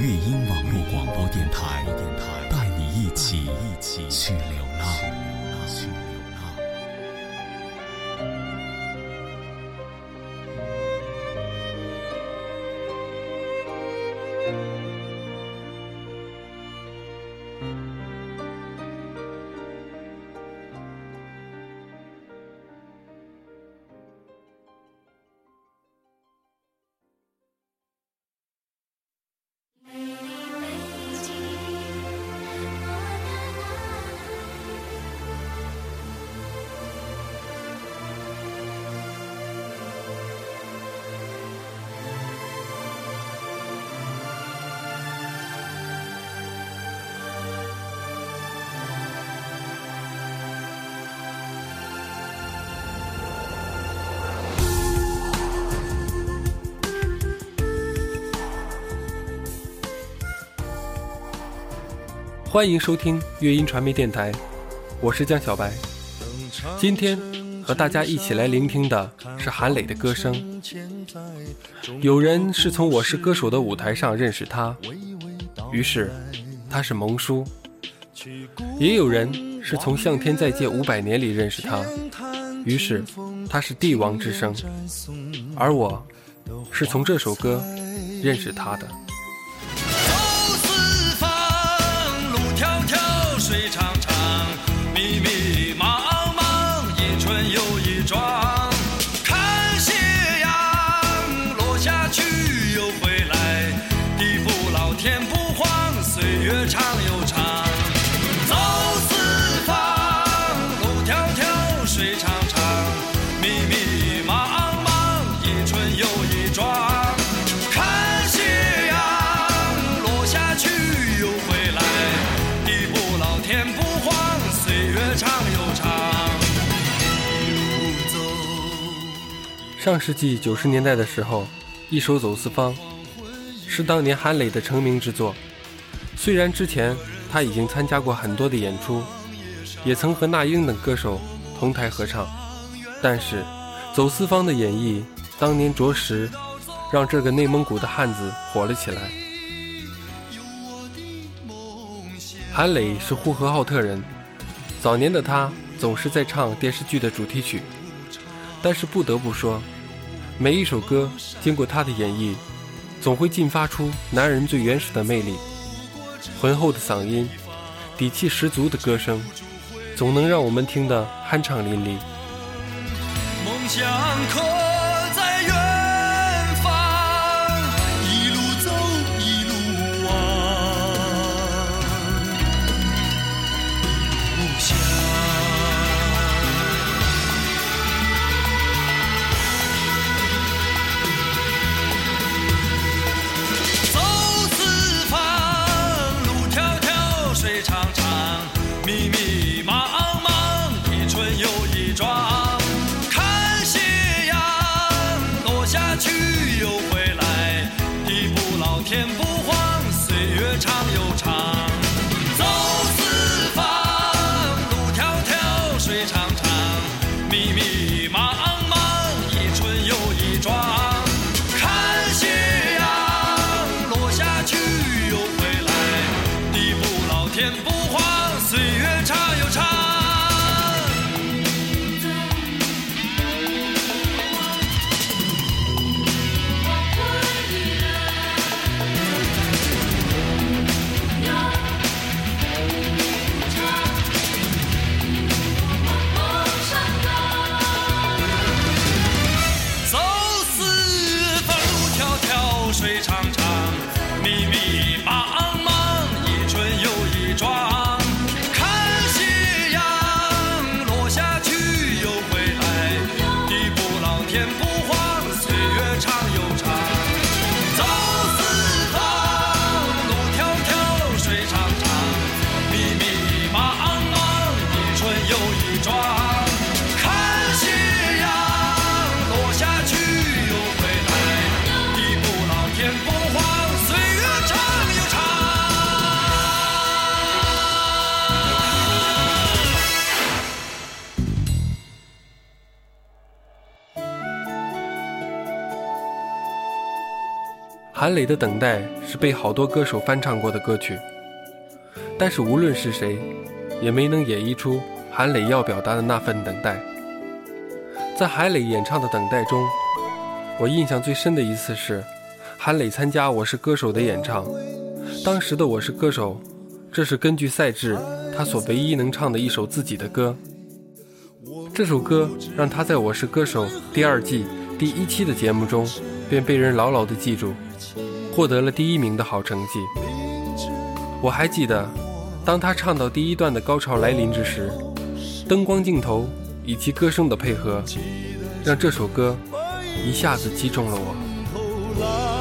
乐音网络广播电台，带你一起去流浪。欢迎收听乐音传媒电台，我是江小白。今天和大家一起来聆听的是韩磊的歌声。有人是从《我是歌手》的舞台上认识他，于是他是萌叔；也有人是从《向天再借五百年》里认识他，于是他是帝王之声。而我，是从这首歌认识他的。水长。上世纪九十年代的时候，一首《走四方》是当年韩磊的成名之作。虽然之前他已经参加过很多的演出，也曾和那英等歌手同台合唱，但是《走四方》的演绎当年着实让这个内蒙古的汉子火了起来。韩磊是呼和浩特人，早年的他总是在唱电视剧的主题曲。但是不得不说，每一首歌经过他的演绎，总会进发出男人最原始的魅力。浑厚的嗓音，底气十足的歌声，总能让我们听得酣畅淋漓。梦想可。韩磊的《等待》是被好多歌手翻唱过的歌曲，但是无论是谁，也没能演绎出韩磊要表达的那份等待。在韩磊演唱的《等待》中，我印象最深的一次是韩磊参加《我是歌手》的演唱。当时的《我是歌手》，这是根据赛制他所唯一能唱的一首自己的歌。这首歌让他在我是歌手第二季第一期的节目中便被人牢牢地记住，获得了第一名的好成绩。我还记得，当他唱到第一段的高潮来临之时，灯光、镜头以及歌声的配合，让这首歌一下子击中了我。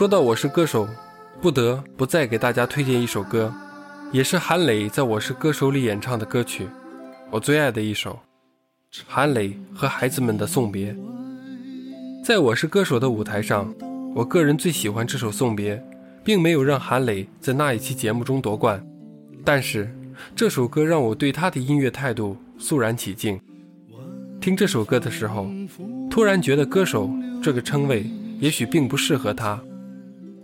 说到我是歌手，不得不再给大家推荐一首歌，也是韩磊在我是歌手里演唱的歌曲，我最爱的一首。韩磊和孩子们的送别，在我是歌手的舞台上，我个人最喜欢这首送别，并没有让韩磊在那一期节目中夺冠，但是这首歌让我对他的音乐态度肃然起敬。听这首歌的时候，突然觉得歌手这个称谓也许并不适合他。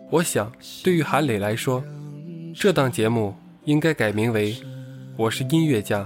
我想，对于韩磊来说，这档节目应该改名为《我是音乐家》。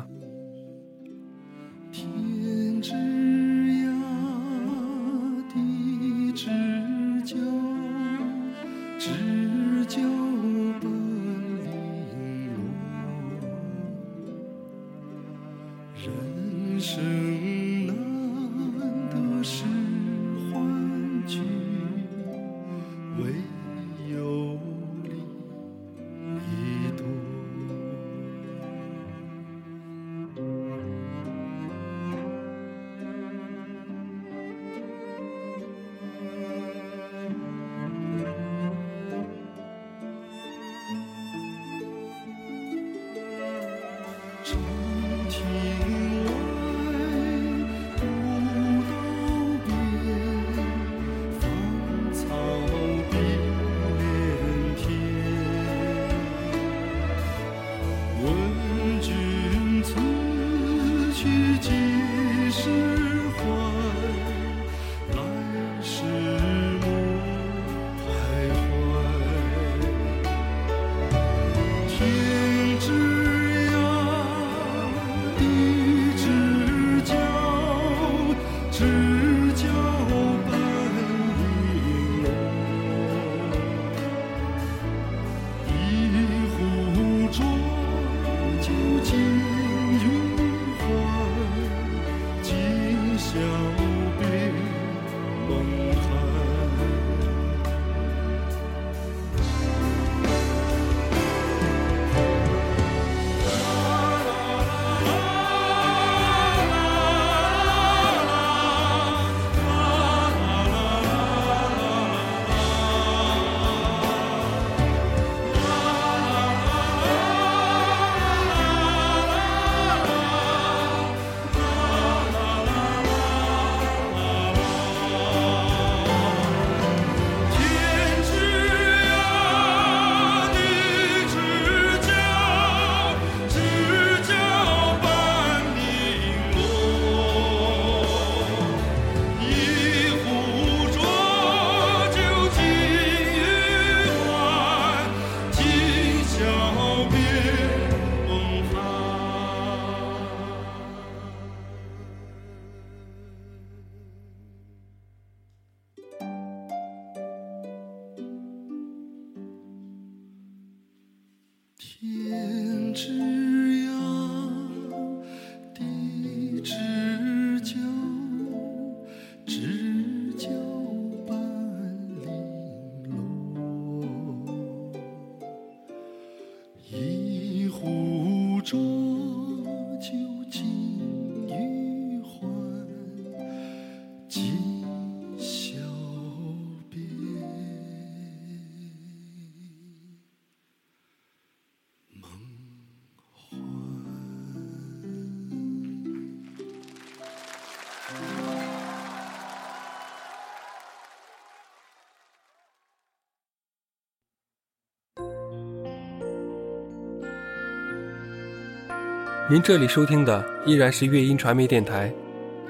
您这里收听的依然是乐音传媒电台，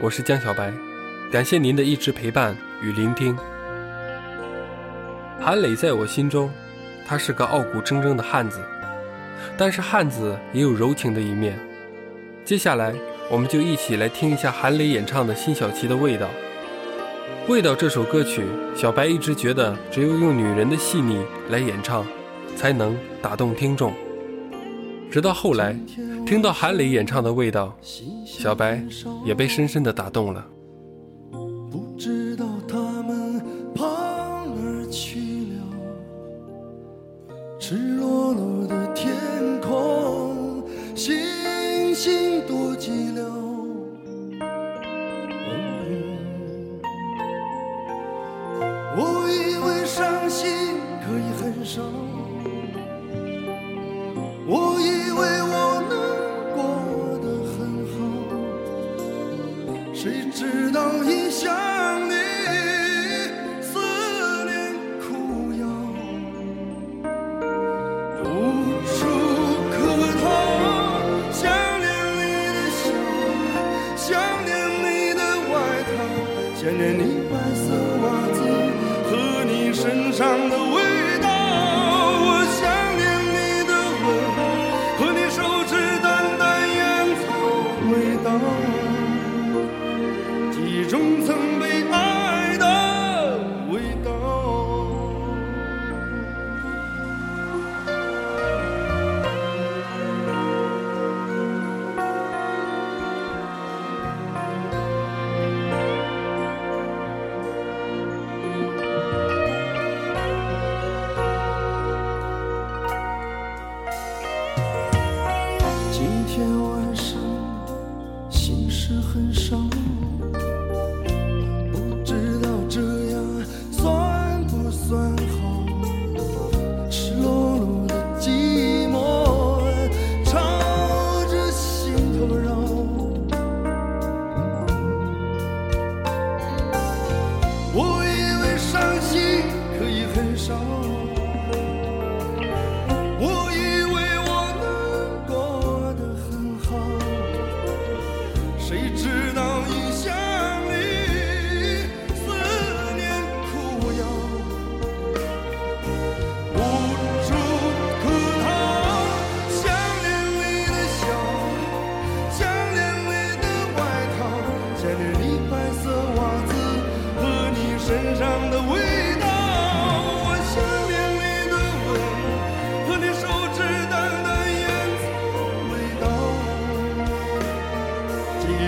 我是江小白，感谢您的一直陪伴与聆听。韩磊在我心中，他是个傲骨铮铮的汉子，但是汉子也有柔情的一面。接下来，我们就一起来听一下韩磊演唱的辛晓琪的味道。味道这首歌曲，小白一直觉得只有用女人的细腻来演唱，才能打动听众。直到后来，听到韩磊演唱的味道，小白也被深深的打动了。谁知道一下今天晚上，心事很伤。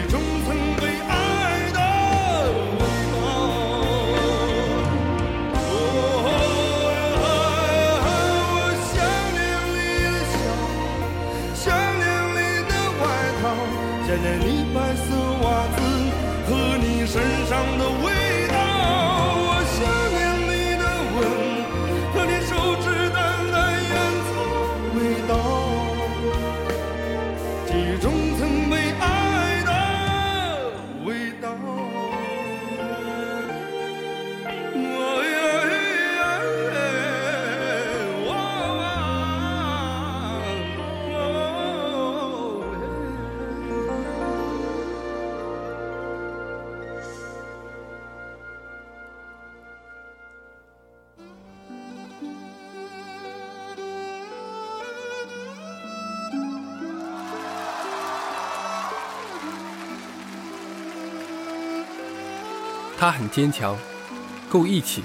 总会他很坚强，够义气。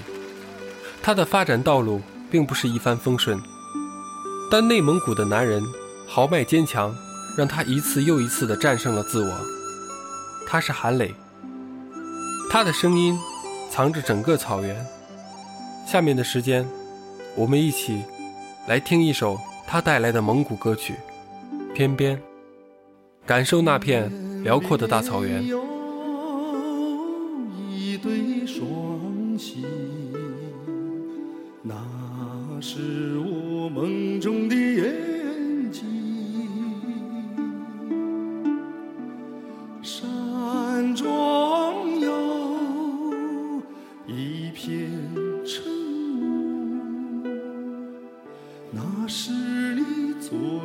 他的发展道路并不是一帆风顺，但内蒙古的男人豪迈坚强，让他一次又一次地战胜了自我。他是韩磊，他的声音藏着整个草原。下面的时间，我们一起来听一首他带来的蒙古歌曲《天边》，感受那片辽阔的大草原。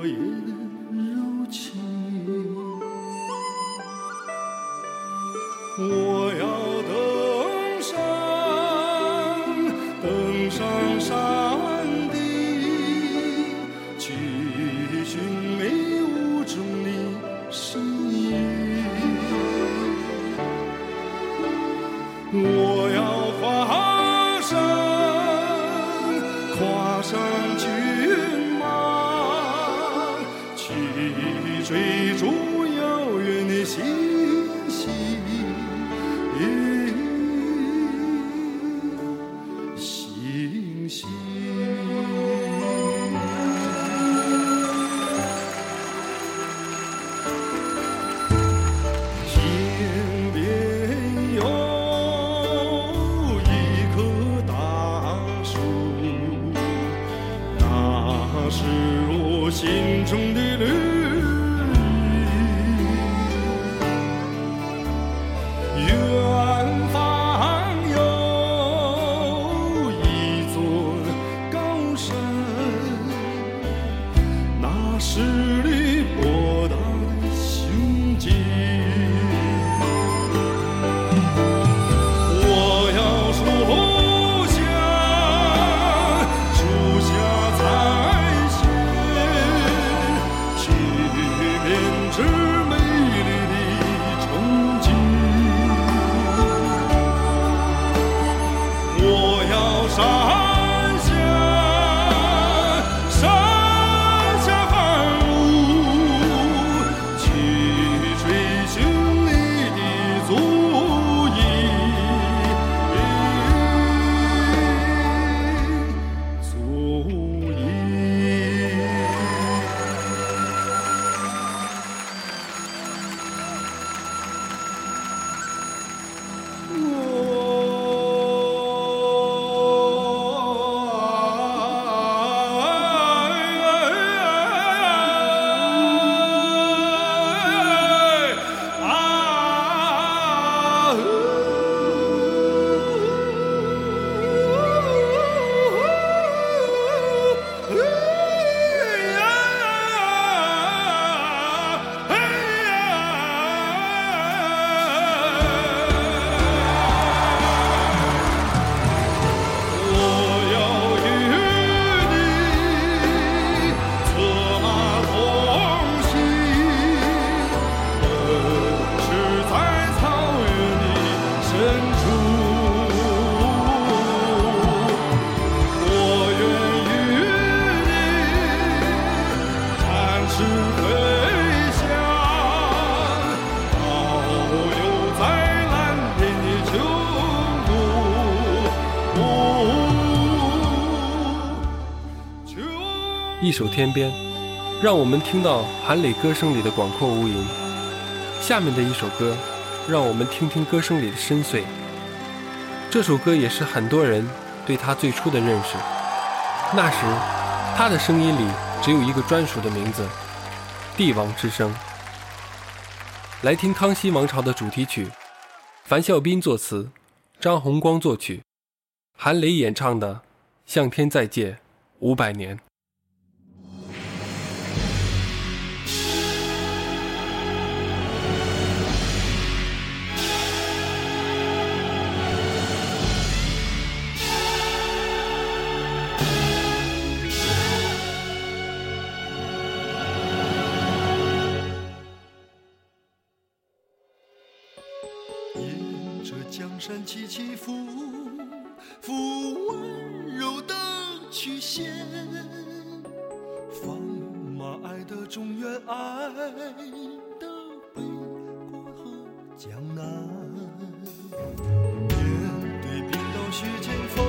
yeah. 心中的一首《天边》，让我们听到韩磊歌声里的广阔无垠。下面的一首歌，让我们听听歌声里的深邃。这首歌也是很多人对他最初的认识。那时，他的声音里只有一个专属的名字——帝王之声。来听康熙王朝的主题曲，樊孝斌作词，张弘光作曲，韩磊演唱的《向天再借五百年》。江山起起伏伏，温柔的曲线，放马爱的中原，爱的北国和江南。面对冰刀雪剑锋，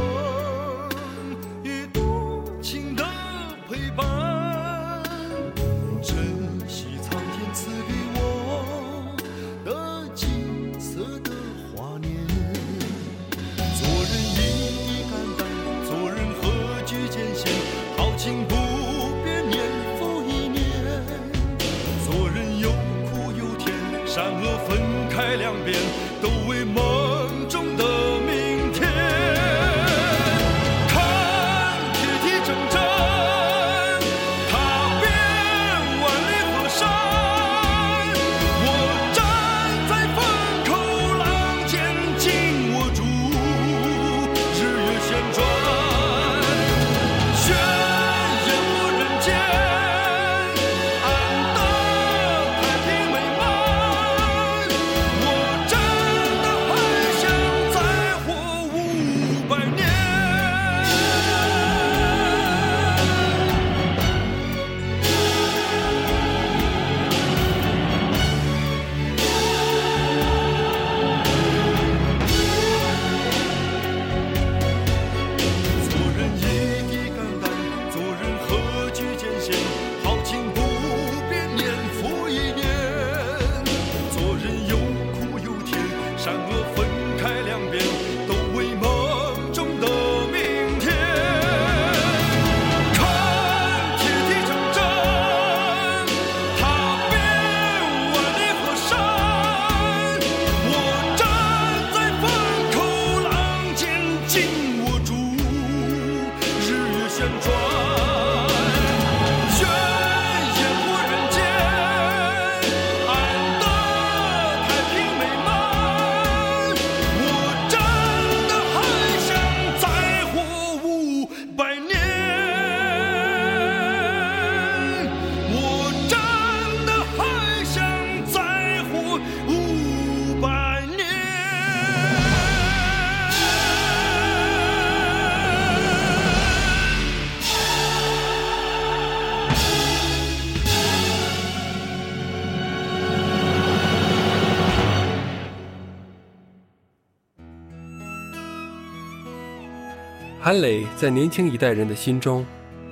韩磊在年轻一代人的心中，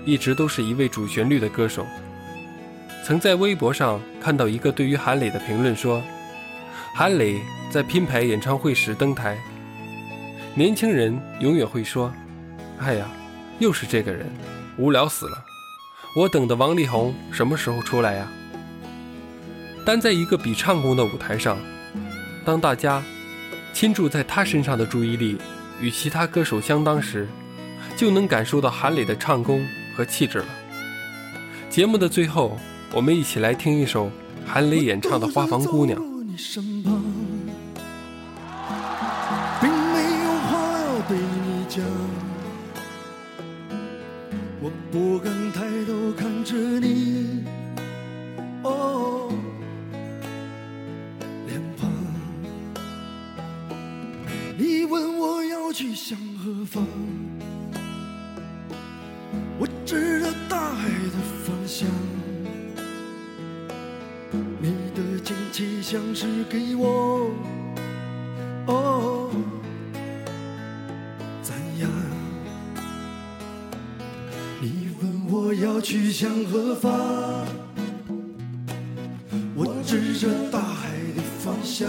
一直都是一位主旋律的歌手。曾在微博上看到一个对于韩磊的评论说：“韩磊在拼牌演唱会时登台，年轻人永远会说：‘哎呀，又是这个人，无聊死了。’我等的王力宏什么时候出来呀？”但在一个比唱功的舞台上，当大家倾注在他身上的注意力与其他歌手相当时，就能感受到韩磊的唱功和气质了。节目的最后，我们一起来听一首韩磊演唱的《花房姑娘》。我指着大海的方向。你的惊奇像是给我，哦，赞扬。你问我要去向何方，我指着大海的方向。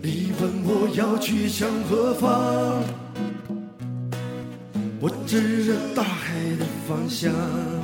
你问我要去向何方，指着大海的方向。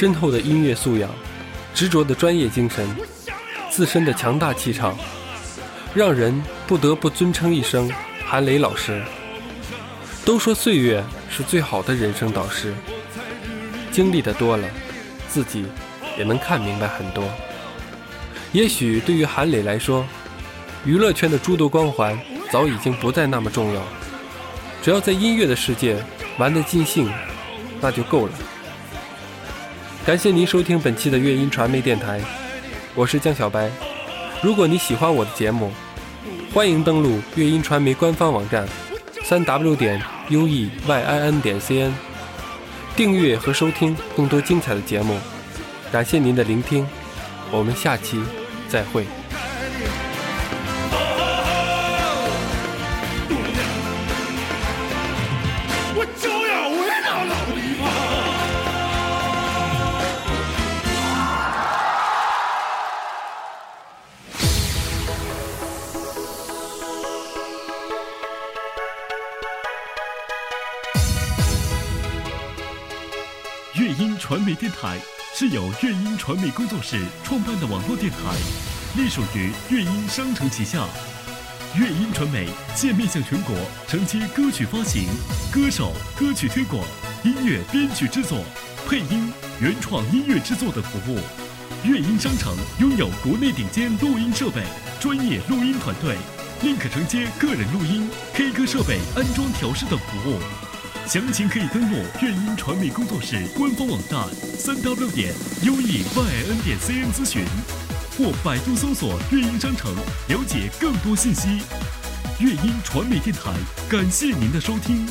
深厚的音乐素养，执着的专业精神，自身的强大气场，让人不得不尊称一声韩磊老师。都说岁月是最好的人生导师，经历的多了，自己也能看明白很多。也许对于韩磊来说，娱乐圈的诸多光环早已经不再那么重要，只要在音乐的世界玩得尽兴，那就够了。感谢您收听本期的乐音传媒电台，我是江小白。如果你喜欢我的节目，欢迎登录乐音传媒官方网站，三 w 点 u e y i n 点 c n，订阅和收听更多精彩的节目。感谢您的聆听，我们下期再会。是由乐音传媒工作室创办的网络电台，隶属于乐音商城旗下。乐音传媒现面向全国承接歌曲发行、歌手、歌曲推广、音乐编曲制作、配音、原创音乐制作等服务。乐音商城拥有国内顶尖录音设备、专业录音团队，另可承接个人录音、K 歌设备安装调试等服务。详情可以登录乐音传媒工作室官方网站三 w 点 u e y n 点 c n 咨询，或百度搜索“乐音商城”了解更多信息。乐音传媒电台，感谢您的收听。